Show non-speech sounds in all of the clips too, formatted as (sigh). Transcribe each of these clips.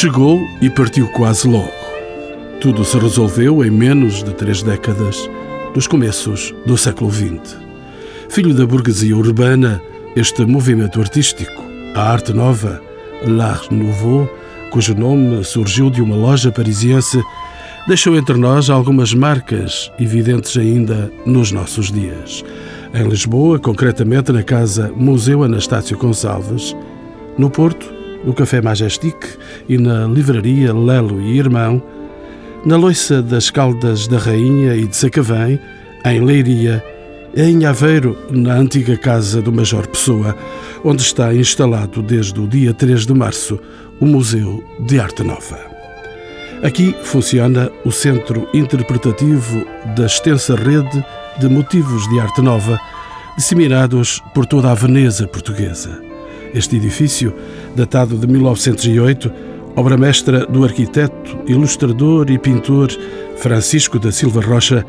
Chegou e partiu quase logo. Tudo se resolveu em menos de três décadas, nos começos do século XX. Filho da burguesia urbana, este movimento artístico, a arte nova, l'art nouveau, cujo nome surgiu de uma loja parisiense, deixou entre nós algumas marcas evidentes ainda nos nossos dias. Em Lisboa, concretamente na Casa Museu Anastácio Gonçalves, no Porto, no Café Majestic e na Livraria Lelo e Irmão, na Loiça das Caldas da Rainha e de Sacavém, em Leiria, em Aveiro, na antiga casa do Major Pessoa, onde está instalado desde o dia 3 de março o Museu de Arte Nova. Aqui funciona o Centro Interpretativo da extensa rede de motivos de arte nova disseminados por toda a Veneza portuguesa. Este edifício, datado de 1908, obra mestra do arquiteto, ilustrador e pintor Francisco da Silva Rocha,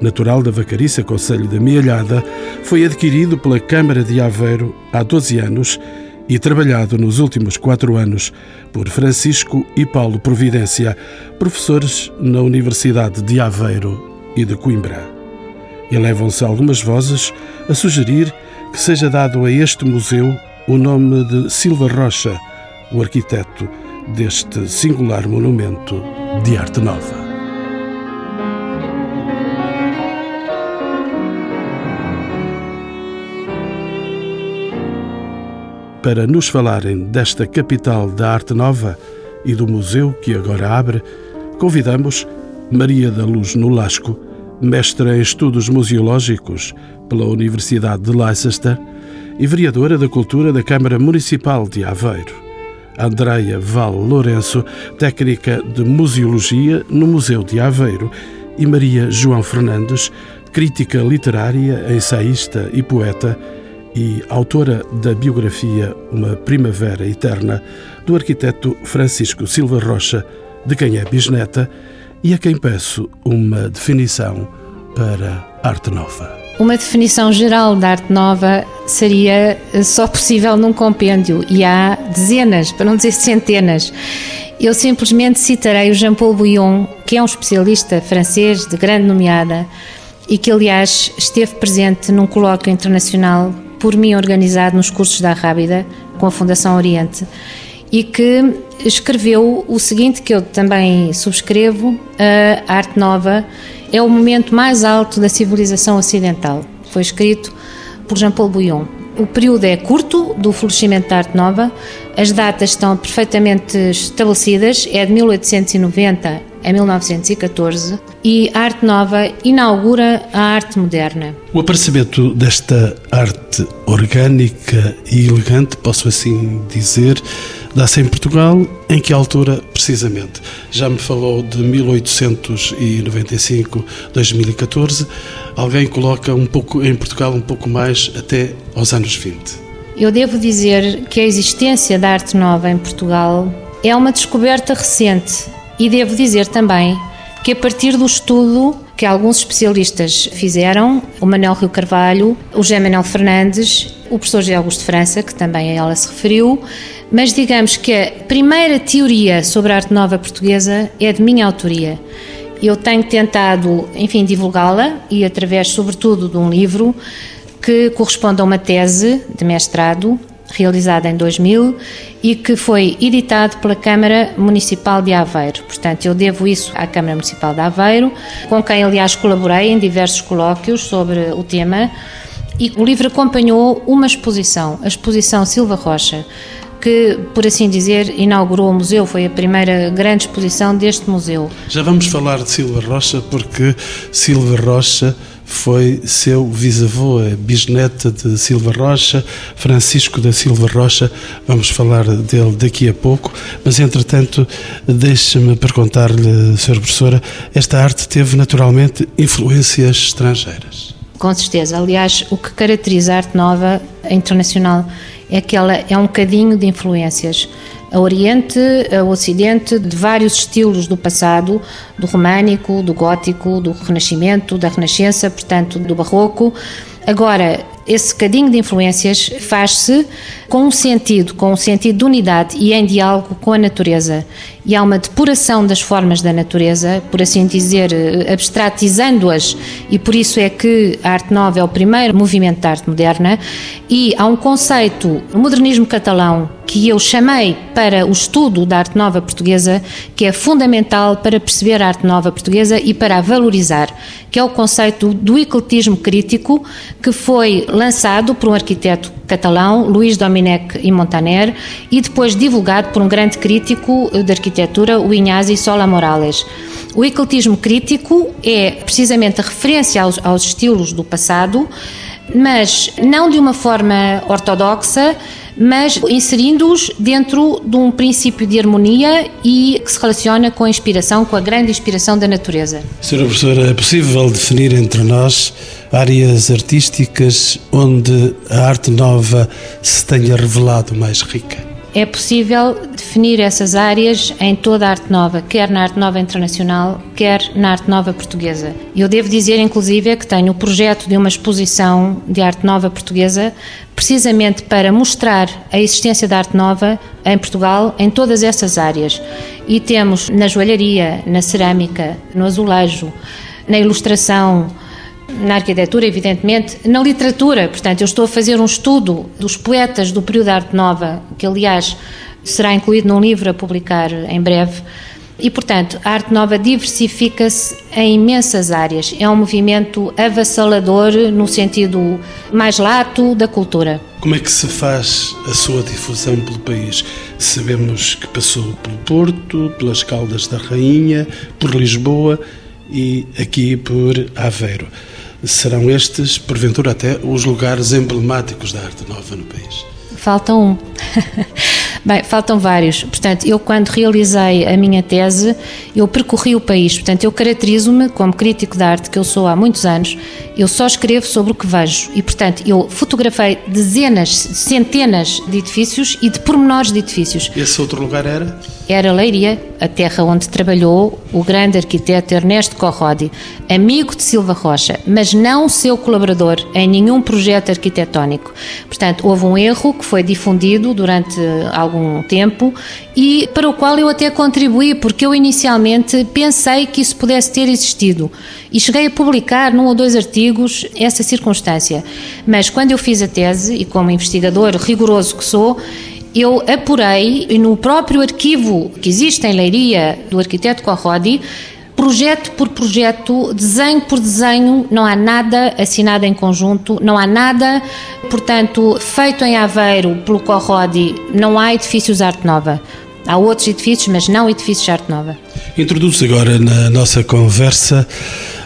natural da Vacariça, Conselho da Mialhada, foi adquirido pela Câmara de Aveiro há 12 anos e trabalhado nos últimos quatro anos por Francisco e Paulo Providência, professores na Universidade de Aveiro e de Coimbra. Elevam-se algumas vozes a sugerir que seja dado a este museu o nome de Silva Rocha, o arquiteto deste singular monumento de arte nova. Para nos falarem desta capital da arte nova e do museu que agora abre, convidamos Maria da Luz Nolasco, mestra em estudos museológicos pela Universidade de Leicester e vereadora da Cultura da Câmara Municipal de Aveiro. Andreia Val Lourenço, técnica de museologia no Museu de Aveiro, e Maria João Fernandes, crítica literária, ensaísta e poeta, e autora da biografia Uma Primavera Eterna, do arquiteto Francisco Silva Rocha, de quem é bisneta, e a quem peço uma definição para arte nova. Uma definição geral da arte nova seria eh, só possível num compêndio e há dezenas, para não dizer centenas. Eu simplesmente citarei o Jean-Paul Bouillon, que é um especialista francês de grande nomeada e que, aliás, esteve presente num colóquio internacional por mim organizado nos cursos da Rábida, com a Fundação Oriente, e que escreveu o seguinte, que eu também subscrevo: a arte nova é o momento mais alto da civilização ocidental. Foi escrito por Jean-Paul Bouillon. O período é curto do florescimento da arte nova, as datas estão perfeitamente estabelecidas, é de 1890 a 1914, e a arte nova inaugura a arte moderna. O aparecimento desta arte orgânica e elegante, posso assim dizer, dá-se em Portugal em que altura precisamente? Já me falou de 1895, 2014. Alguém coloca um pouco em Portugal um pouco mais até aos anos 20. Eu devo dizer que a existência da arte nova em Portugal é uma descoberta recente e devo dizer também que a partir do estudo que alguns especialistas fizeram, o Manuel Rio Carvalho, o José Manuel Fernandes, o professor José Augusto França, que também a ela se referiu, mas digamos que a primeira teoria sobre a arte nova portuguesa é de minha autoria. Eu tenho tentado, enfim, divulgá-la e através, sobretudo, de um livro que corresponde a uma tese de mestrado realizada em 2000 e que foi editado pela Câmara Municipal de Aveiro. Portanto, eu devo isso à Câmara Municipal de Aveiro, com quem, aliás, colaborei em diversos colóquios sobre o tema. E o livro acompanhou uma exposição, a exposição Silva Rocha, que, por assim dizer, inaugurou o museu, foi a primeira grande exposição deste museu. Já vamos falar de Silva Rocha, porque Silva Rocha foi seu bisavô, é bisneta de Silva Rocha, Francisco da Silva Rocha. Vamos falar dele daqui a pouco, mas entretanto, deixe-me perguntar-lhe, Sra. Professora, esta arte teve naturalmente influências estrangeiras? Com certeza. Aliás, o que caracteriza a arte nova internacional é que ela é um bocadinho de influências a Oriente, a Ocidente, de vários estilos do passado, do românico, do gótico, do Renascimento, da Renascença, portanto, do Barroco. Agora, esse cadinho de influências faz-se com um sentido, com um sentido de unidade e em diálogo com a natureza. E há uma depuração das formas da natureza, por assim dizer, eh, abstratizando-as, e por isso é que a arte nova é o primeiro movimento de arte moderna, e há um conceito, o modernismo catalão, que eu chamei para o estudo da arte nova portuguesa, que é fundamental para perceber a arte nova portuguesa e para a valorizar, que é o conceito do ecletismo crítico, que foi lançado por um arquiteto catalão, Luís Domenech e Montaner, e depois divulgado por um grande crítico de arquitetura, o Ignasi Sola Morales. O ecletismo crítico é precisamente a referência aos, aos estilos do passado, mas não de uma forma ortodoxa, mas inserindo-os dentro de um princípio de harmonia e que se relaciona com a inspiração, com a grande inspiração da natureza. Senhora professora, é possível definir entre nós áreas artísticas onde a arte nova se tenha revelado mais rica? É possível definir essas áreas em toda a arte nova, quer na arte nova internacional, quer na arte nova portuguesa. Eu devo dizer, inclusive, que tenho o projeto de uma exposição de arte nova portuguesa, precisamente para mostrar a existência da arte nova em Portugal em todas essas áreas. E temos na joalharia, na cerâmica, no azulejo, na ilustração, na arquitetura, evidentemente, na literatura. Portanto, eu estou a fazer um estudo dos poetas do período da Arte Nova, que aliás será incluído num livro a publicar em breve. E, portanto, a arte nova diversifica-se em imensas áreas. É um movimento avassalador no sentido mais lato da cultura. Como é que se faz a sua difusão pelo país? Sabemos que passou pelo Porto, pelas Caldas da Rainha, por Lisboa e aqui por Aveiro serão estes, porventura, até os lugares emblemáticos da arte nova no país? Falta um. (laughs) Bem, faltam vários. Portanto, eu quando realizei a minha tese, eu percorri o país. Portanto, eu caracterizo-me como crítico de arte, que eu sou há muitos anos. Eu só escrevo sobre o que vejo. E, portanto, eu fotografei dezenas, centenas de edifícios e de pormenores de edifícios. Esse outro lugar era? Era Leiria, a terra onde trabalhou o grande arquiteto Ernesto Corrodi, amigo de Silva Rocha, mas não seu colaborador em nenhum projeto arquitetónico. Portanto, houve um erro que foi difundido durante algum tempo e para o qual eu até contribuí, porque eu inicialmente pensei que isso pudesse ter existido e cheguei a publicar num ou dois artigos essa circunstância. Mas quando eu fiz a tese, e como investigador rigoroso que sou, eu apurei no próprio arquivo que existe em Leiria do arquiteto Corrodi, projeto por projeto, desenho por desenho, não há nada assinado em conjunto, não há nada, portanto, feito em Aveiro pelo Corrodi, não há edifícios arte nova. Há outros edifícios, mas não edifícios de arte nova. Introduz agora na nossa conversa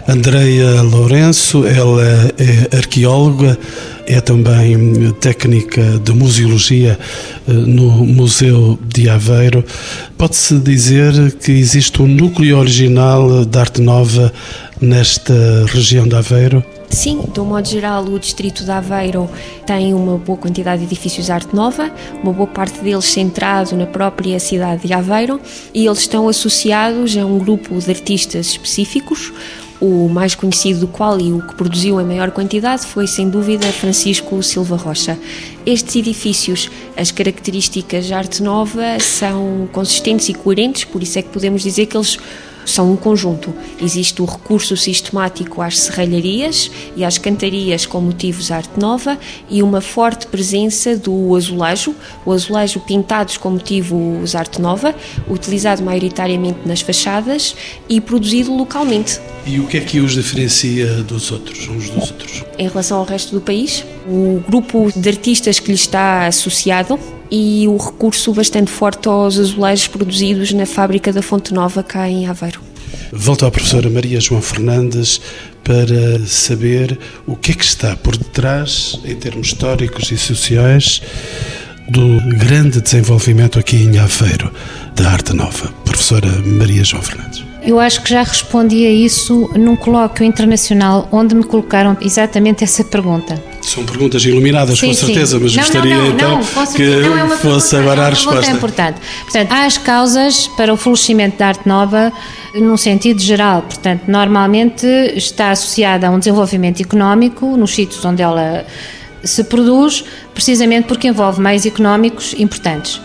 Andreia Lourenço, ela é arqueóloga, é também técnica de museologia eh, no Museu de Aveiro. Pode-se dizer que existe um núcleo original de arte nova nesta região de Aveiro? Sim, de um modo geral, o distrito de Aveiro tem uma boa quantidade de edifícios de arte nova, uma boa parte deles centrado na própria cidade de Aveiro, e eles estão associados a um grupo de artistas específicos o mais conhecido do qual e o que produziu em maior quantidade foi, sem dúvida, Francisco Silva Rocha. Estes edifícios, as características de arte nova são consistentes e coerentes, por isso é que podemos dizer que eles são um conjunto. Existe o recurso sistemático às serralharias e às cantarias com motivos arte nova e uma forte presença do azulejo, o azulejo pintados com motivos arte nova, utilizado maioritariamente nas fachadas e produzido localmente. E o que é que os diferencia dos outros, uns dos outros? Em relação ao resto do país, o grupo de artistas que lhe está associado e o recurso bastante forte aos azulejos produzidos na fábrica da Fonte Nova, cá em Aveiro. Volto à professora Maria João Fernandes para saber o que é que está por detrás, em termos históricos e sociais, do grande desenvolvimento aqui em Aveiro da arte nova. Professora Maria João Fernandes. Eu acho que já respondi a isso num colóquio internacional onde me colocaram exatamente essa pergunta. São perguntas iluminadas, sim, com certeza, sim. mas não, gostaria não, não, então que é fosse agora a resposta. É importante. Portanto, há as causas para o florescimento da arte nova num sentido geral. Portanto, normalmente está associada a um desenvolvimento económico nos sítios onde ela se produz precisamente porque envolve meios económicos importantes.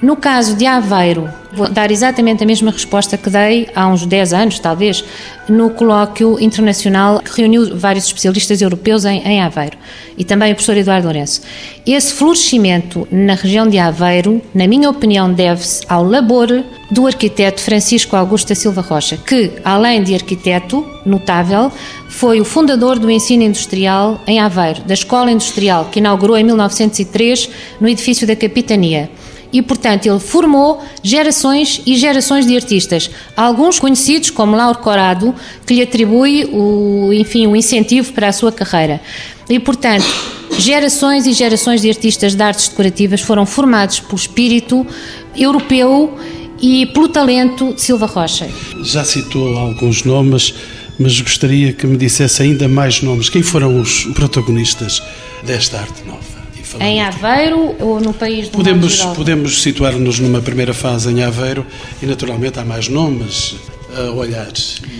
No caso de Aveiro, vou dar exatamente a mesma resposta que dei há uns 10 anos, talvez, no colóquio internacional que reuniu vários especialistas europeus em, em Aveiro e também o professor Eduardo Lourenço. Esse florescimento na região de Aveiro, na minha opinião, deve-se ao labor do arquiteto Francisco Augusto da Silva Rocha, que, além de arquiteto notável, foi o fundador do ensino industrial em Aveiro, da Escola Industrial, que inaugurou em 1903 no edifício da Capitania e, portanto, ele formou gerações e gerações de artistas. Alguns conhecidos, como Lauro Corado, que lhe atribui o, enfim, o incentivo para a sua carreira. E, portanto, gerações e gerações de artistas de artes decorativas foram formados pelo espírito europeu e pelo talento de Silva Rocha. Já citou alguns nomes, mas gostaria que me dissesse ainda mais nomes. Quem foram os protagonistas desta arte nova? Em Aveiro ou no país do Podemos, podemos situar-nos numa primeira fase em Aveiro e, naturalmente, há mais nomes a olhar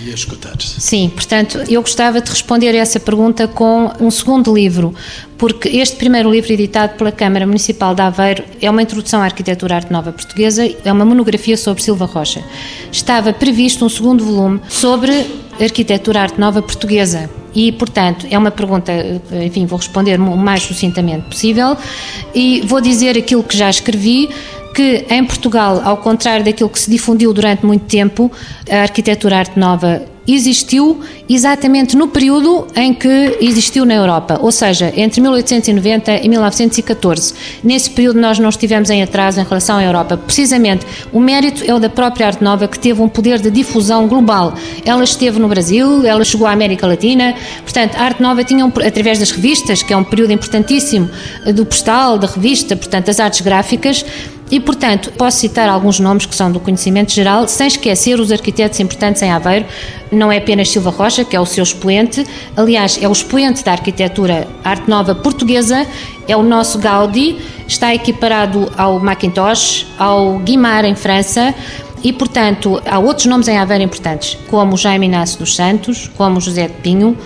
e a escutar. Sim, portanto, eu gostava de responder a essa pergunta com um segundo livro, porque este primeiro livro, editado pela Câmara Municipal de Aveiro, é uma introdução à arquitetura arte nova portuguesa, é uma monografia sobre Silva Rocha. Estava previsto um segundo volume sobre arquitetura arte nova portuguesa. E, portanto, é uma pergunta, enfim, vou responder o mais sucintamente possível. E vou dizer aquilo que já escrevi, em Portugal, ao contrário daquilo que se difundiu durante muito tempo, a arquitetura arte nova existiu exatamente no período em que existiu na Europa, ou seja, entre 1890 e 1914. Nesse período nós não estivemos em atraso em relação à Europa. Precisamente, o mérito é o da própria Arte Nova, que teve um poder de difusão global. Ela esteve no Brasil, ela chegou à América Latina, portanto, a Arte Nova tinha, um, através das revistas, que é um período importantíssimo do postal, da revista, portanto, das artes gráficas, e, portanto, posso citar alguns nomes que são do conhecimento geral, sem esquecer os arquitetos importantes em Aveiro. Não é apenas Silva Rocha, que é o seu expoente, aliás, é o expoente da arquitetura arte nova portuguesa, é o nosso Gaudi, está equiparado ao Macintosh, ao Guimard em França. E, portanto, há outros nomes em Aveiro importantes, como Jaime Inácio dos Santos, como José de Pinho,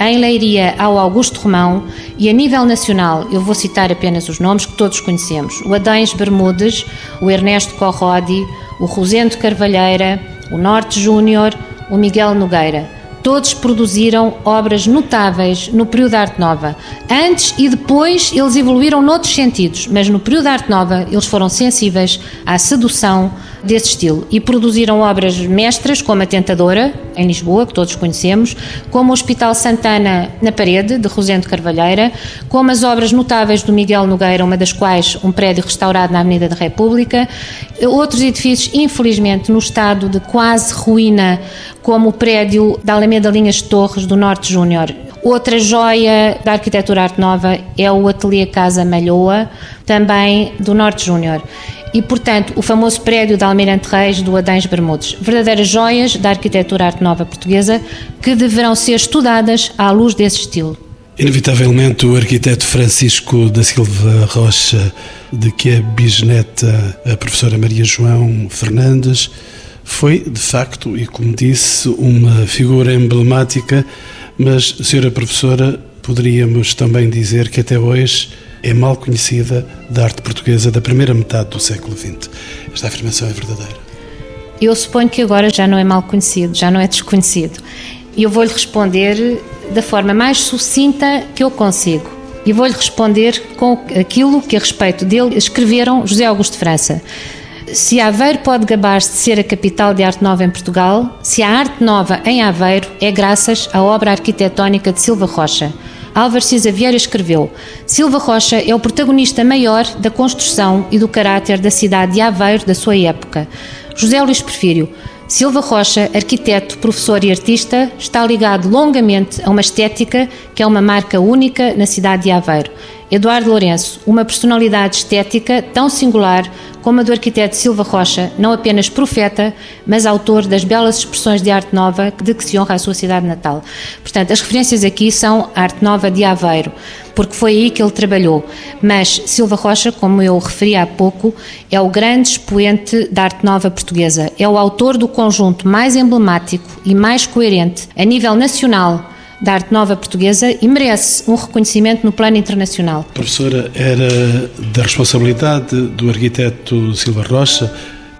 em Leiria ao Augusto Romão e a nível nacional, eu vou citar apenas os nomes que todos conhecemos: o Adães Bermudes, o Ernesto Corrodi, o Rosendo Carvalheira, o Norte Júnior, o Miguel Nogueira. Todos produziram obras notáveis no período da Arte Nova. Antes e depois eles evoluíram noutros sentidos, mas no período da Arte Nova eles foram sensíveis à sedução desse estilo e produziram obras mestras como a Tentadora, em Lisboa, que todos conhecemos, como o Hospital Santana na Parede, de Rosendo Carvalheira, como as obras notáveis do Miguel Nogueira, uma das quais um prédio restaurado na Avenida da República, outros edifícios, infelizmente, no estado de quase ruína, como o prédio da Alameda Linhas Torres do Norte Júnior. Outra joia da arquitetura arte nova é o Ateliê Casa Malhoa, também do Norte Júnior e, portanto, o famoso prédio da Almirante Reis do Adães Bermudes. Verdadeiras joias da arquitetura arte nova portuguesa que deverão ser estudadas à luz desse estilo. Inevitavelmente, o arquiteto Francisco da Silva Rocha, de que é bisneta a professora Maria João Fernandes, foi, de facto, e como disse, uma figura emblemática, mas, senhora professora, poderíamos também dizer que até hoje é mal conhecida da arte portuguesa da primeira metade do século XX. Esta afirmação é verdadeira? Eu suponho que agora já não é mal conhecido, já não é desconhecido. E eu vou-lhe responder da forma mais sucinta que eu consigo. E vou-lhe responder com aquilo que a respeito dele escreveram José Augusto França. Se Aveiro pode gabar-se de ser a capital de arte nova em Portugal, se há arte nova em Aveiro, é graças à obra arquitetónica de Silva Rocha. Álvares Cisa Vieira escreveu: Silva Rocha é o protagonista maior da construção e do caráter da cidade de Aveiro da sua época. José Luís Porfírio. Silva Rocha, arquiteto, professor e artista, está ligado longamente a uma estética que é uma marca única na cidade de Aveiro. Eduardo Lourenço, uma personalidade estética tão singular como a do arquiteto Silva Rocha, não apenas profeta, mas autor das belas expressões de arte nova de que se honra a sua cidade natal. Portanto, as referências aqui são a arte nova de Aveiro, porque foi aí que ele trabalhou. Mas Silva Rocha, como eu referi há pouco, é o grande expoente da arte nova portuguesa. É o autor do conjunto mais emblemático e mais coerente a nível nacional da arte nova portuguesa e merece um reconhecimento no plano internacional. Professora, era da responsabilidade do arquiteto Silva Rocha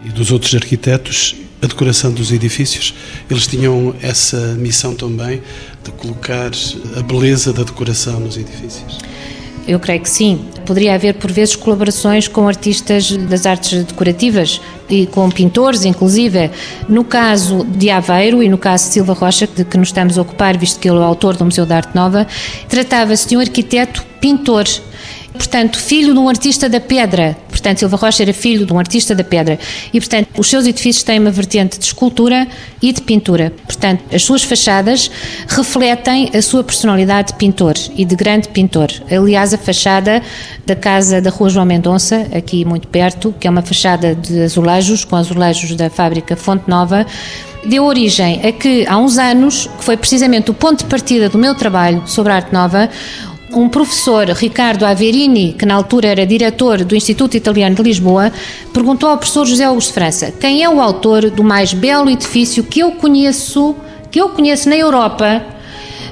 e dos outros arquitetos a decoração dos edifícios. Eles tinham essa missão também de colocar a beleza da decoração nos edifícios. Eu creio que sim. Poderia haver, por vezes, colaborações com artistas das artes decorativas e com pintores, inclusive. No caso de Aveiro e no caso de Silva Rocha, de que nos estamos a ocupar, visto que ele é o autor do Museu da Arte Nova, tratava-se de um arquiteto pintor portanto, filho de um artista da pedra. Portanto, Silva Rocha era filho de um artista da pedra. E, portanto, os seus edifícios têm uma vertente de escultura e de pintura. Portanto, as suas fachadas refletem a sua personalidade de pintor e de grande pintor. Aliás, a fachada da casa da Rua João Mendonça, aqui muito perto, que é uma fachada de azulejos, com azulejos da fábrica Fonte Nova, deu origem a que, há uns anos, que foi precisamente o ponto de partida do meu trabalho sobre arte nova, um professor, Ricardo Averini, que na altura era diretor do Instituto Italiano de Lisboa, perguntou ao professor José Augusto França quem é o autor do mais belo edifício que eu conheço, que eu conheço na Europa,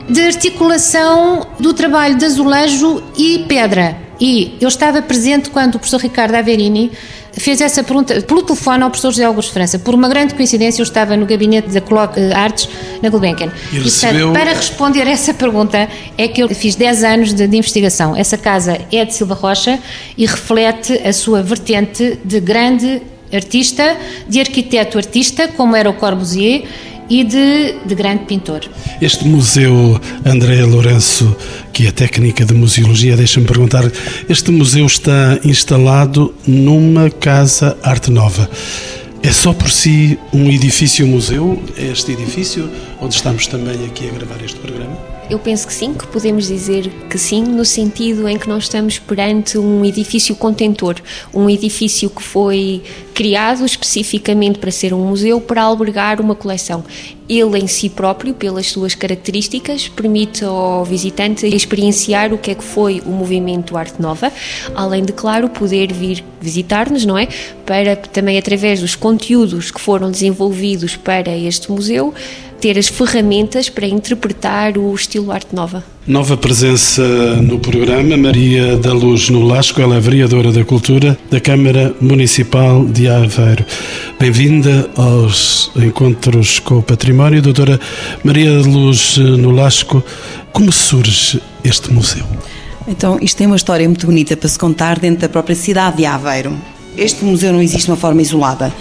de articulação do trabalho de azulejo e pedra. E eu estava presente quando o professor Ricardo Averini fez essa pergunta pelo telefone ao professor José Augusto França. Por uma grande coincidência, eu estava no gabinete da Coloc eh, Artes na Gulbenkian. E, recebeu... para responder a essa pergunta, é que eu fiz 10 anos de, de, investigação. Essa casa é de Silva Rocha e reflete a sua vertente de grande artista, de arquiteto-artista, como era o Corbusier, e de, de grande pintor. Este museu, André Lourenço, que é técnica de museologia, deixa-me perguntar, este museu está instalado numa casa arte nova. É só por si um edifício-museu, é este edifício onde estamos também aqui a gravar este programa? Eu penso que sim, que podemos dizer que sim, no sentido em que nós estamos perante um edifício contentor, um edifício que foi criado especificamente para ser um museu, para albergar uma coleção. Ele em si próprio, pelas suas características, permite ao visitante experienciar o que é que foi o movimento Arte Nova, além de, claro, poder vir visitar-nos, não é? Para também, através dos conteúdos que foram desenvolvidos para este museu, ter as ferramentas para interpretar o estilo arte nova. Nova presença no programa, Maria da Luz Nolasco, ela é vereadora da Cultura da Câmara Municipal de Aveiro. Bem-vinda aos Encontros com o Património, doutora Maria da Luz Nolasco. Como surge este museu? Então, isto tem uma história muito bonita para se contar dentro da própria cidade de Aveiro. Este museu não existe de uma forma isolada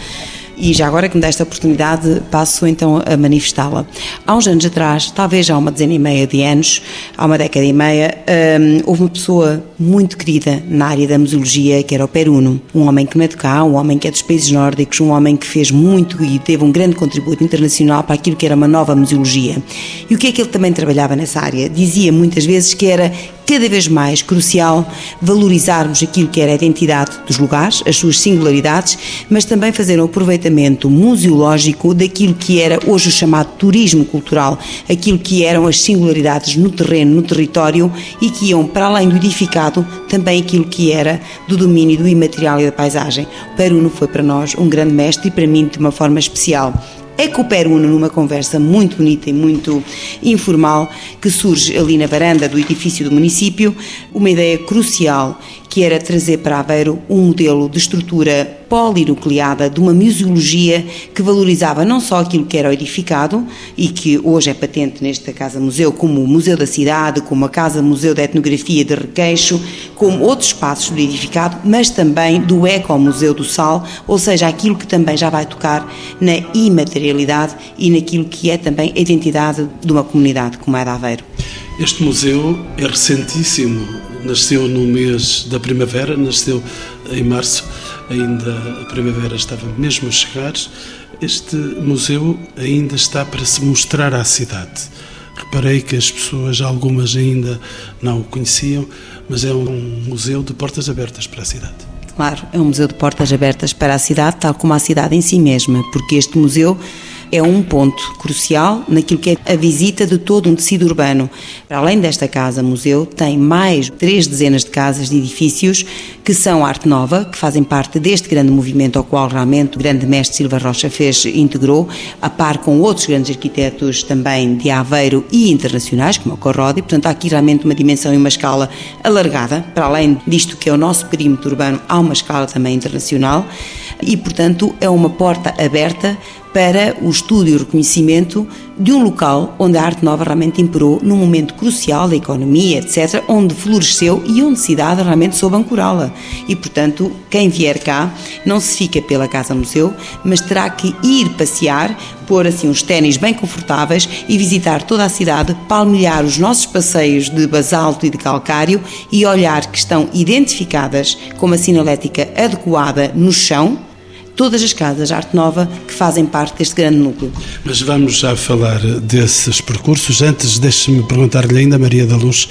e já agora que me dá esta oportunidade, passo então a manifestá-la. Há uns anos atrás, talvez há uma dezena e meia de anos, há uma década e meia, hum, houve uma pessoa muito querida na área da museologia, que era o Peruno, um homem que não é de cá, um homem que é dos países nórdicos, um homem que fez muito e teve um grande contributo internacional para aquilo que era uma nova museologia. E o que é que ele também trabalhava nessa área? Dizia muitas vezes que era cada vez mais crucial valorizarmos aquilo que era a identidade dos lugares, as suas singularidades, mas também fazer um aproveitamento museológico daquilo que era hoje o chamado turismo cultural, aquilo que eram as singularidades no terreno, no território e que iam para além do edificado também aquilo que era do domínio do imaterial e da paisagem. O Peruno foi para nós um grande mestre e para mim de uma forma especial é que o Peruno, numa conversa muito bonita e muito informal, que surge ali na varanda do edifício do município, uma ideia crucial que era trazer para Aveiro um modelo de estrutura polinucleada de uma museologia que valorizava não só aquilo que era edificado e que hoje é patente nesta Casa-Museu como o Museu da Cidade, como a Casa-Museu da Etnografia de Requeixo, como outros espaços do edificado, mas também do Ecomuseu do Sal, ou seja, aquilo que também já vai tocar na imaterialidade e naquilo que é também a identidade de uma comunidade como é a de Aveiro. Este museu é recentíssimo, nasceu no mês da primavera, nasceu em março, ainda a primavera estava mesmo a chegar. Este museu ainda está para se mostrar à cidade. Reparei que as pessoas, algumas ainda não o conheciam, mas é um museu de portas abertas para a cidade. Claro, é um museu de portas abertas para a cidade, tal como a cidade em si mesma, porque este museu é um ponto crucial naquilo que é a visita de todo um tecido urbano. Para além desta casa-museu, tem mais três dezenas de casas de edifícios que são arte nova, que fazem parte deste grande movimento ao qual realmente o grande mestre Silva Rocha fez integrou, a par com outros grandes arquitetos também de Aveiro e internacionais, como o Corrodi. Portanto, há aqui realmente uma dimensão e uma escala alargada. Para além disto que é o nosso perímetro urbano, há uma escala também internacional e, portanto, é uma porta aberta para o estudo e o reconhecimento de um local onde a arte nova realmente imperou num momento crucial da economia, etc., onde floresceu e onde a cidade realmente soube ancorá-la. E, portanto, quem vier cá não se fica pela Casa-Museu, mas terá que ir passear, pôr assim uns ténis bem confortáveis e visitar toda a cidade, palmilhar os nossos passeios de basalto e de calcário e olhar que estão identificadas com uma sinalética adequada no chão, todas as casas Arte Nova que fazem parte deste grande núcleo. Mas vamos já falar desses percursos. Antes, deixe-me perguntar-lhe ainda, Maria da Luz,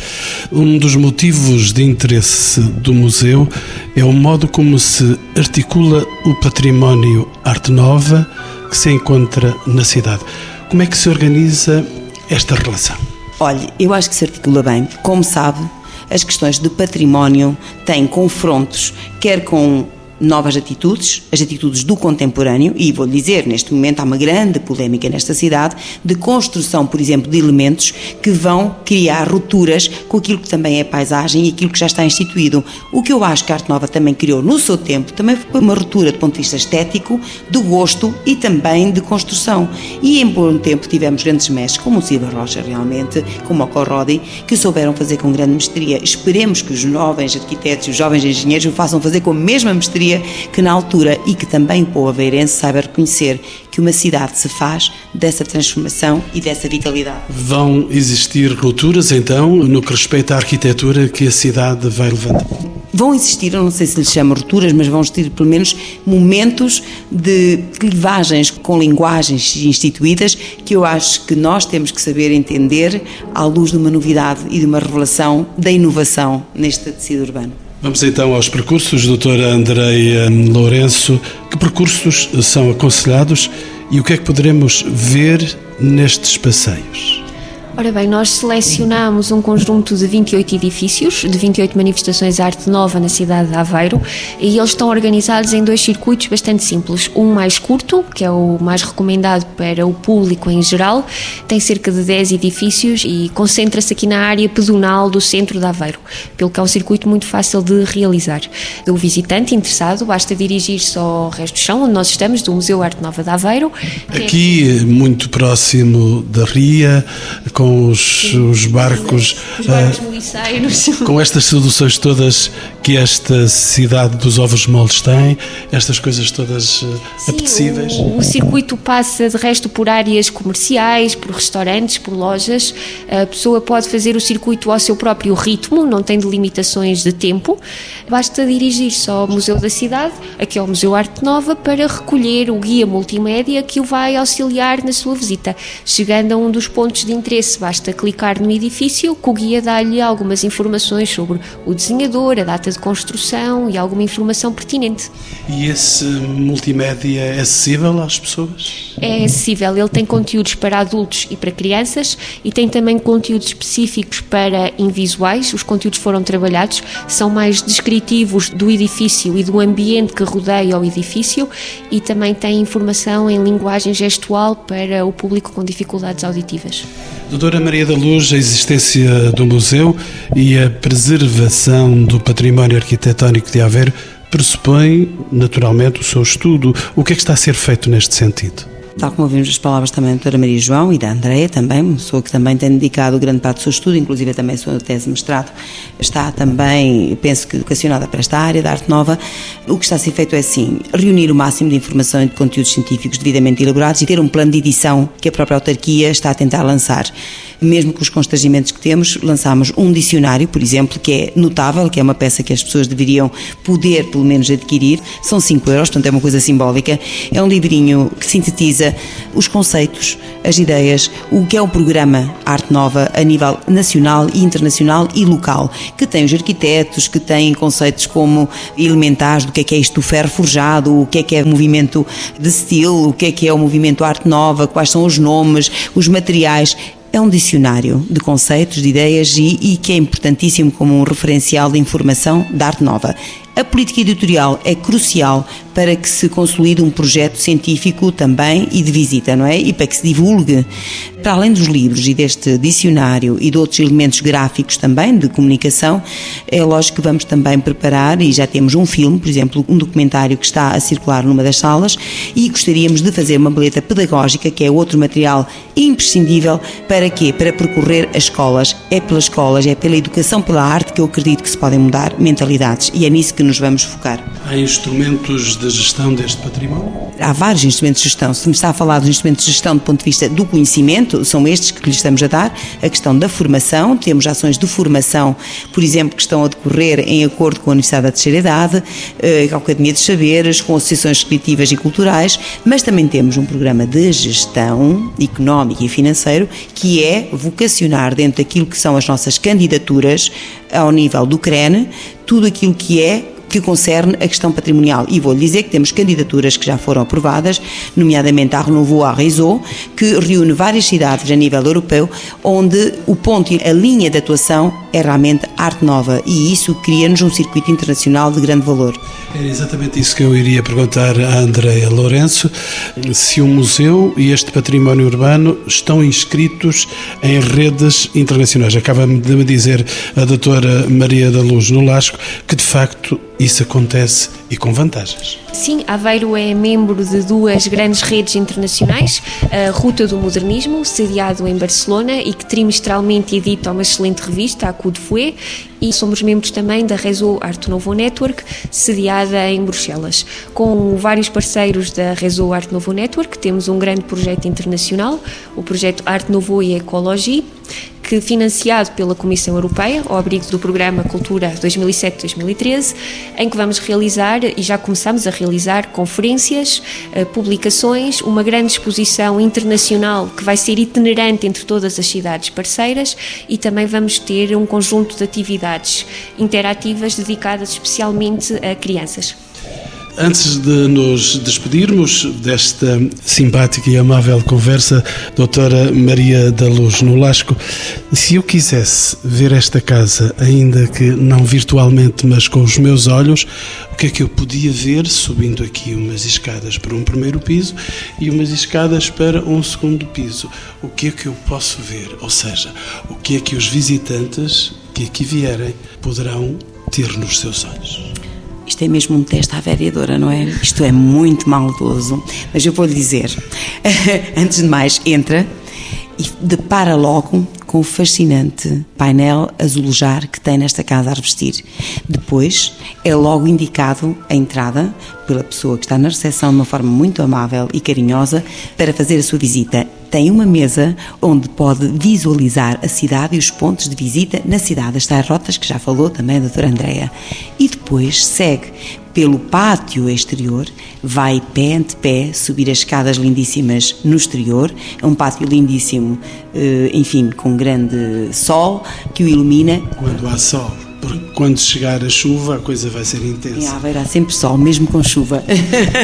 um dos motivos de interesse do museu é o modo como se articula o património Arte Nova que se encontra na cidade. Como é que se organiza esta relação? Olhe, eu acho que se articula bem. Como sabe, as questões de património têm confrontos, quer com novas atitudes, as atitudes do contemporâneo, e vou dizer, neste momento há uma grande polémica nesta cidade de construção, por exemplo, de elementos que vão criar rupturas com aquilo que também é paisagem e aquilo que já está instituído. O que eu acho que a Arte Nova também criou no seu tempo também foi uma ruptura do ponto de vista estético, de gosto e também de construção. E em bom tempo tivemos grandes mestres, como o Silva Rocha realmente, como o Corrodi, que souberam fazer com grande mestria. Esperemos que os jovens arquitetos e os jovens engenheiros o façam fazer com a mesma mestria que na altura e que também o povo aveirense saiba reconhecer que uma cidade se faz dessa transformação e dessa vitalidade. Vão existir rupturas então no que respeita à arquitetura que a cidade vai levando? Vão existir, eu não sei se lhes chama rupturas, mas vão existir pelo menos momentos de clivagens com linguagens instituídas que eu acho que nós temos que saber entender à luz de uma novidade e de uma revelação da inovação neste tecido urbano. Vamos então aos percursos, doutora Andreia Lourenço. Que percursos são aconselhados e o que é que poderemos ver nestes passeios? Ora bem, nós selecionamos um conjunto de 28 edifícios, de 28 manifestações de arte nova na cidade de Aveiro, e eles estão organizados em dois circuitos bastante simples. Um mais curto, que é o mais recomendado para o público em geral, tem cerca de 10 edifícios e concentra-se aqui na área pedonal do centro de Aveiro, pelo que é um circuito muito fácil de realizar. O visitante interessado basta dirigir-se ao resto do chão, onde nós estamos, do Museu Arte Nova de Aveiro. Aqui, é... muito próximo da Ria, com com os, os barcos, os barcos uh, (laughs) com estas seduções todas que esta cidade dos ovos moles tem, estas coisas todas uh, Sim, apetecíveis. O, o, circuito passa de resto por áreas comerciais, por restaurantes, por lojas. A pessoa pode fazer o circuito ao seu próprio ritmo, não tem delimitações de tempo. Basta dirigir-se ao Museu da Cidade, aqui ao Museu Arte Nova, para recolher o guia multimédia que o vai auxiliar na sua visita, chegando a um dos pontos de interesse basta clicar no edifício que o guia dá-lhe algumas informações sobre o desenhador, a data de construção e alguma informação pertinente. E esse multimédia é acessível às pessoas? É acessível, ele tem conteúdos para adultos e para crianças e tem também conteúdos específicos para invisuais. Os conteúdos foram trabalhados, são mais descritivos do edifício e do ambiente que rodeia o edifício e também tem informação em linguagem gestual para o público com dificuldades auditivas. Doutora Maria da Luz, a existência do museu e a preservação do património arquitetónico de Aveiro pressupõe, naturalmente, o seu estudo. O que é que está a ser feito neste sentido? Tal como ouvimos as palavras também da doutora Maria João e da Andréia também, pessoa que também tem dedicado grande parte do seu estudo, inclusive também a sua tese de mestrado, está também, penso que vocacionada para esta área da arte nova. O que está a ser feito é, sim, reunir o máximo de informação e de conteúdos científicos devidamente elaborados e ter um plano de edição que a própria autarquia está a tentar lançar mesmo com os constrangimentos que temos, lançámos um dicionário, por exemplo, que é notável, que é uma peça que as pessoas deveriam poder, pelo menos, adquirir. São 5 euros, portanto é uma coisa simbólica. É um livrinho que sintetiza os conceitos, as ideias, o que é o programa Arte Nova a nível nacional internacional e local, que tem os arquitetos, que tem conceitos como elementares do que é que é isto do ferro forjado, o que é que é movimento de estilo, o que é que é o movimento Arte Nova, quais são os nomes, os materiais é um dicionário de conceitos, de ideias e, e, que é importantíssimo como um referencial de informação da arte nova. A política editorial é crucial para que se consolide um projeto científico também e de visita, não é? E para que se divulgue, para além dos livros e deste dicionário e de outros elementos gráficos também de comunicação, é lógico que vamos também preparar e já temos um filme, por exemplo, um documentário que está a circular numa das salas e gostaríamos de fazer uma boleta pedagógica, que é outro material imprescindível para quê? Para percorrer as escolas. É pelas escolas, é pela educação, pela arte que eu acredito que se podem mudar mentalidades e é nisso que nos vamos focar. Há instrumentos de gestão deste património? Há vários instrumentos de gestão. Se me está a falar dos instrumentos de gestão do ponto de vista do conhecimento, são estes que lhe estamos a dar. A questão da formação, temos ações de formação, por exemplo, que estão a decorrer em acordo com a Universidade da Terceira Idade, eh, com a Academia de Saberes, com associações criativas e culturais, mas também temos um programa de gestão económica e financeiro que é vocacionar dentro daquilo que são as nossas candidaturas ao nível do CREN, tudo aquilo que é que concerne a questão patrimonial. E vou-lhe dizer que temos candidaturas que já foram aprovadas, nomeadamente a Renovou a Réseau, que reúne várias cidades a nível europeu, onde o ponto e a linha de atuação é realmente arte nova e isso cria-nos um circuito internacional de grande valor. Era exatamente isso que eu iria perguntar à Andrea Lourenço, se o museu e este património urbano estão inscritos em redes internacionais. Acaba-me de me dizer a doutora Maria da Luz no Lasco que de facto isso acontece e com vantagens. Sim, Aveiro é membro de duas grandes redes internacionais, a Ruta do Modernismo, sediado em Barcelona e que trimestralmente edita uma excelente revista, a Coup de Fouet, e somos membros também da Réseau Art Nouveau Network, sediada em Bruxelas. Com vários parceiros da Réseau Art Nouveau Network, temos um grande projeto internacional, o projeto Art Nouveau e Ecologie, que financiado pela Comissão Europeia, ao abrigo do programa Cultura 2007-2013, em que vamos realizar e já começamos a realizar conferências, eh, publicações, uma grande exposição internacional que vai ser itinerante entre todas as cidades parceiras e também vamos ter um conjunto de atividades interativas dedicadas especialmente a crianças. Antes de nos despedirmos desta simpática e amável conversa, doutora Maria da Luz Nolasco, se eu quisesse ver esta casa, ainda que não virtualmente, mas com os meus olhos, o que é que eu podia ver subindo aqui umas escadas para um primeiro piso e umas escadas para um segundo piso? O que é que eu posso ver? Ou seja, o que é que os visitantes que aqui vierem poderão ter nos seus olhos? Isto é mesmo um teste à vereadora, não é? Isto é muito maldoso. Mas eu vou lhe dizer: (laughs) antes de mais, entra e depara logo com o fascinante painel azulejar que tem nesta casa a revestir. Depois é logo indicado a entrada pela pessoa que está na recepção de uma forma muito amável e carinhosa para fazer a sua visita. Tem uma mesa onde pode visualizar a cidade e os pontos de visita na cidade, as tais rotas que já falou também a doutora Andrea. E depois segue pelo pátio exterior, vai pé ante pé subir as escadas lindíssimas no exterior. É um pátio lindíssimo, eh, enfim, com grande sol que o ilumina. Quando há sol porque quando chegar a chuva a coisa vai ser intensa. Em haverá sempre sol, mesmo com chuva.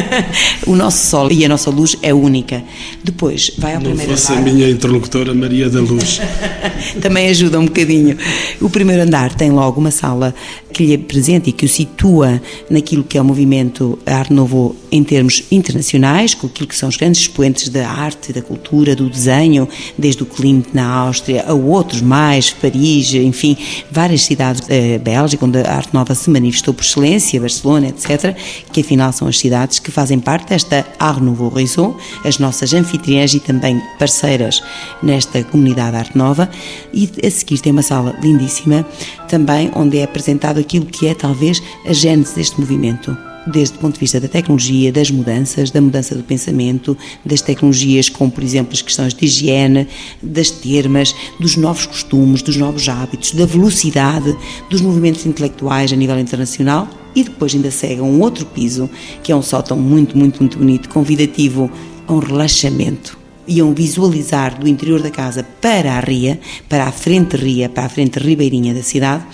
(laughs) o nosso sol e a nossa luz é única. Depois vai ao Não primeiro fosse andar. a minha interlocutora Maria da Luz. (laughs) Também ajuda um bocadinho. O primeiro andar tem logo uma sala que lhe apresenta e que o situa naquilo que é o movimento Art Nouveau em termos internacionais, com aquilo que são os grandes expoentes da arte, da cultura, do desenho, desde o Klimt na Áustria a outros mais, Paris, enfim, várias cidades da Bélgica, onde a arte nova se manifestou por excelência, Barcelona, etc., que afinal são as cidades que fazem parte desta Art Nouveau Réseau, as nossas anfitriãs e também parceiras nesta comunidade Arte Nova. E a seguir tem uma sala lindíssima, também onde é apresentado aquilo que é talvez a gênese deste movimento desde o ponto de vista da tecnologia, das mudanças, da mudança do pensamento, das tecnologias como, por exemplo, as questões de higiene, das termas, dos novos costumes, dos novos hábitos, da velocidade, dos movimentos intelectuais a nível internacional e depois ainda segue um outro piso, que é um sótão muito, muito, muito bonito, convidativo a um relaxamento iam visualizar do interior da casa para a ria, para a frente ria, para a frente ribeirinha da cidade,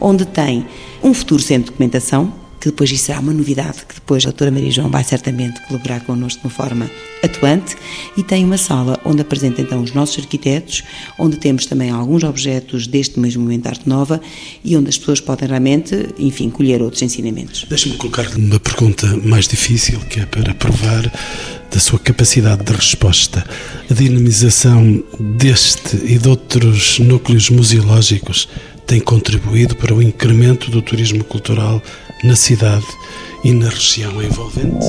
onde tem um futuro centro de documentação, que depois isso será uma novidade, que depois a doutora Maria João vai certamente colaborar connosco de uma forma atuante, e tem uma sala onde apresenta então os nossos arquitetos, onde temos também alguns objetos deste mesmo momento Arte Nova e onde as pessoas podem realmente, enfim, colher outros ensinamentos. Deixe-me colocar-lhe uma pergunta mais difícil, que é para provar da sua capacidade de resposta. A dinamização deste e de outros núcleos museológicos tem contribuído para o incremento do turismo cultural na cidade e na região envolvente?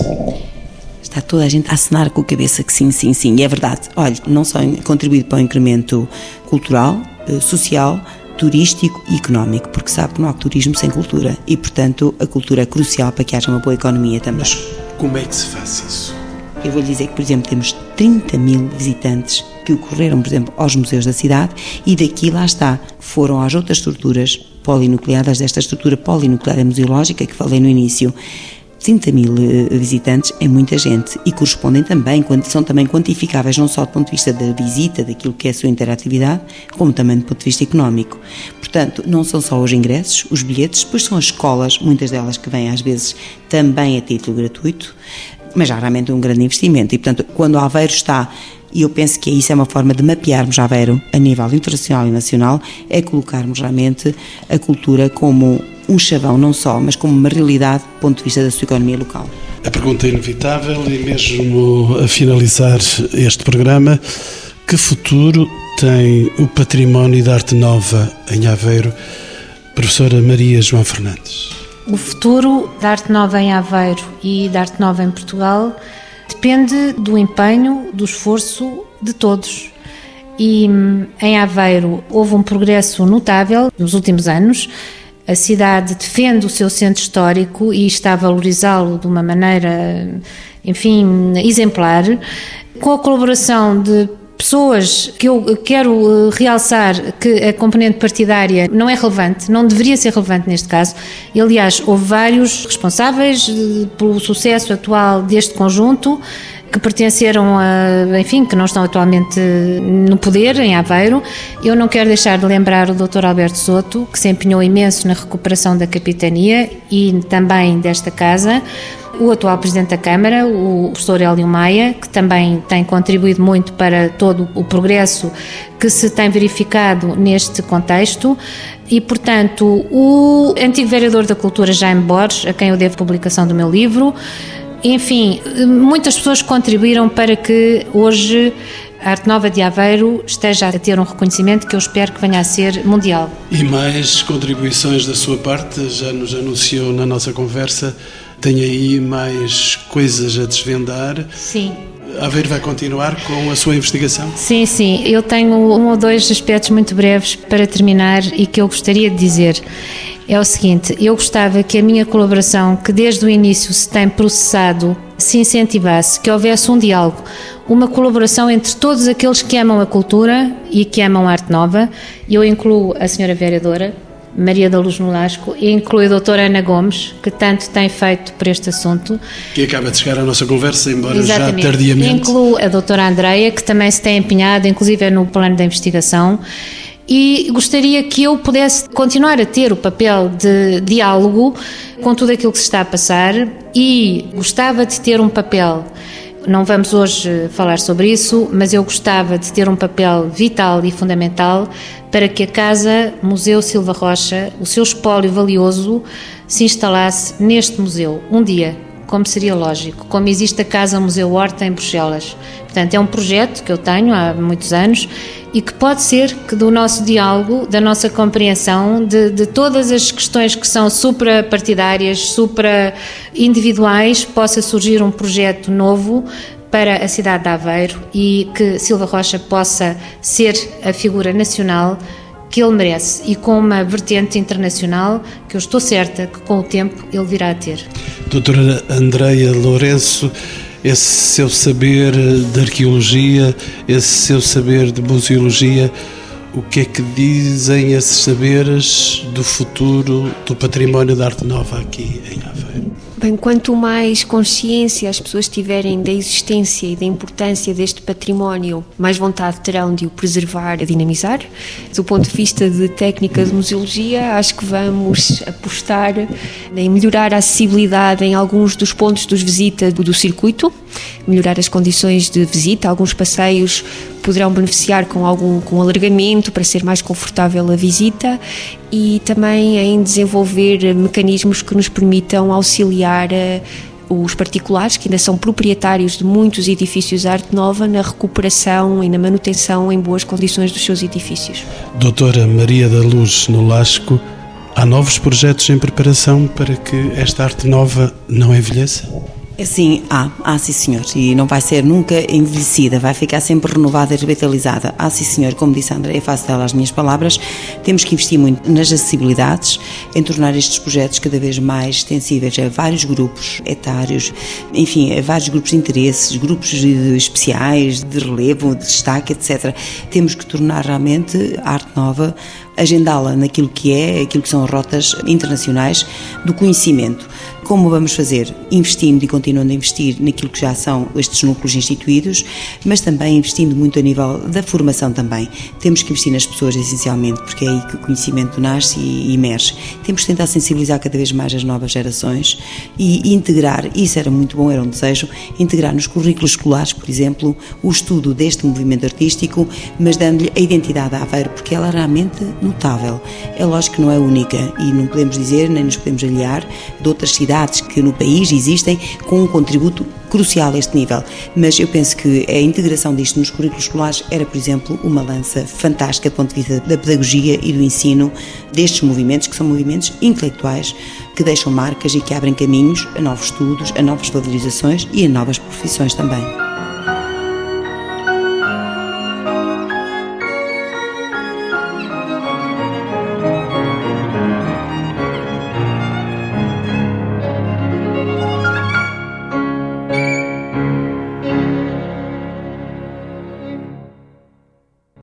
Está toda a gente a assinar com a cabeça que sim, sim, sim. E é verdade. Olha, não só contribuído para o incremento cultural, eh, social, turístico e económico, porque sabe que não há turismo sem cultura e, portanto, a cultura é crucial para que haja uma boa economia também. Mas como é que se faz isso? Eu vou lhe dizer que, por exemplo, temos 30 mil visitantes que ocorreram, por exemplo, aos museus da cidade e daqui lá está, foram às outras estruturas polinucleadas desta estrutura polinucleada museológica que falei no início. 30 mil eh, visitantes é muita gente e correspondem também, são também quantificáveis não só do ponto de vista da visita, daquilo que é a sua interatividade, como também do ponto de vista económico. Portanto, não são só os ingressos, os bilhetes, depois são as escolas, muitas delas que vêm às vezes também a título gratuito, mas já realmente um grande investimento. E, portanto, quando o Aveiro está, e eu penso que isso é uma forma de mapearmos Aveiro a nível internacional e nacional, é colocarmos realmente a cultura como um chavão, não só, mas como uma realidade do ponto de vista da sua economia local. A pergunta é inevitável e mesmo a finalizar este programa, que futuro tem o património da arte nova em Aveiro, professora Maria João Fernandes? O futuro da arte nova em Aveiro e da arte nova em Portugal depende do empenho, do esforço de todos. E em Aveiro houve um progresso notável nos últimos anos. A cidade defende o seu centro histórico e está a valorizá-lo de uma maneira, enfim, exemplar. Com a colaboração de pessoas que eu quero eh, realçar que a componente partidária não é relevante, não deveria ser relevante neste caso. E, aliás, houve vários responsáveis eh, pelo sucesso atual deste conjunto que pertenceram a, enfim, que não estão atualmente no poder em Aveiro. Eu não quero deixar de lembrar o Dr. Alberto Soto, que se empenhou imenso na recuperação da capitania e também desta casa o atual Presidente da Câmara, o professor Hélio Maia, que também tem contribuído muito para todo o progresso que se tem verificado neste contexto. E, portanto, o antigo vereador da Cultura, Jaime Borges, a quem eu devo publicação do meu livro, enfim, muitas pessoas contribuíram para que hoje a Arte Nova de Aveiro esteja a ter um reconhecimento que eu espero que venha a ser mundial. E mais contribuições da sua parte, já nos anunciou na nossa conversa tem aí mais coisas a desvendar. Sim. Aveiro vai continuar com a sua investigação? Sim, sim. Eu tenho um ou dois aspectos muito breves para terminar e que eu gostaria de dizer. É o seguinte, eu gostava que a minha colaboração, que desde o início se tem processado, se incentivasse, que houvesse um diálogo, uma colaboração entre todos aqueles que amam a cultura e que amam a arte nova. Eu incluo a senhora vereadora, Maria da Luz Nolasco e inclui a doutora Ana Gomes, que tanto tem feito por este assunto. Que acaba de chegar à nossa conversa, embora Exatamente. já tardiamente. Incluo a doutora Andreia, que também se tem empenhado, inclusive no plano da investigação e gostaria que eu pudesse continuar a ter o papel de diálogo com tudo aquilo que se está a passar e gostava de ter um papel não vamos hoje falar sobre isso, mas eu gostava de ter um papel vital e fundamental para que a Casa Museu Silva Rocha, o seu espólio valioso, se instalasse neste museu. Um dia, como seria lógico, como existe a Casa Museu Horta em Bruxelas. Portanto, é um projeto que eu tenho há muitos anos e que pode ser que do nosso diálogo, da nossa compreensão de, de todas as questões que são suprapartidárias, supra-individuais, possa surgir um projeto novo para a cidade de Aveiro e que Silva Rocha possa ser a figura nacional que ele merece e com uma vertente internacional que eu estou certa que com o tempo ele virá a ter. Doutora Andreia Lourenço, esse seu saber de arqueologia, esse seu saber de museologia, o que é que dizem esses saberes do futuro do património da arte nova aqui em Aveiro? Bem, quanto mais consciência as pessoas tiverem da existência e da importância deste património, mais vontade terão de o preservar e dinamizar. Do ponto de vista de técnica de museologia, acho que vamos apostar em melhorar a acessibilidade em alguns dos pontos dos visitas do circuito, melhorar as condições de visita. Alguns passeios poderão beneficiar com algum com alargamento para ser mais confortável a visita e também em desenvolver mecanismos que nos permitam auxiliar eh, os particulares, que ainda são proprietários de muitos edifícios de arte nova, na recuperação e na manutenção em boas condições dos seus edifícios. Doutora Maria da Luz Nolasco, há novos projetos em preparação para que esta arte nova não envelheça? Sim, há, há sim senhor, e não vai ser nunca envelhecida, vai ficar sempre renovada e revitalizada. Há sim senhor, como disse a André, faço dela as minhas palavras, temos que investir muito nas acessibilidades, em tornar estes projetos cada vez mais extensíveis a vários grupos etários, enfim, a vários grupos de interesses, grupos especiais, de relevo, de destaque, etc. Temos que tornar realmente a arte nova agendá-la naquilo que é, aquilo que são rotas internacionais do conhecimento. Como vamos fazer? Investindo e continuando a investir naquilo que já são estes núcleos instituídos, mas também investindo muito a nível da formação também. Temos que investir nas pessoas essencialmente, porque é aí que o conhecimento nasce e emerge. Temos que tentar sensibilizar cada vez mais as novas gerações e integrar, isso era muito bom, era um desejo, integrar nos currículos escolares, por exemplo, o estudo deste movimento artístico, mas dando-lhe a identidade à Aveiro, porque ela realmente notável. É lógico que não é única e não podemos dizer, nem nos podemos aliar de outras cidades que no país existem com um contributo crucial a este nível. Mas eu penso que a integração disto nos currículos escolares era, por exemplo, uma lança fantástica do ponto de vista da pedagogia e do ensino destes movimentos, que são movimentos intelectuais que deixam marcas e que abrem caminhos a novos estudos, a novas valorizações e a novas profissões também.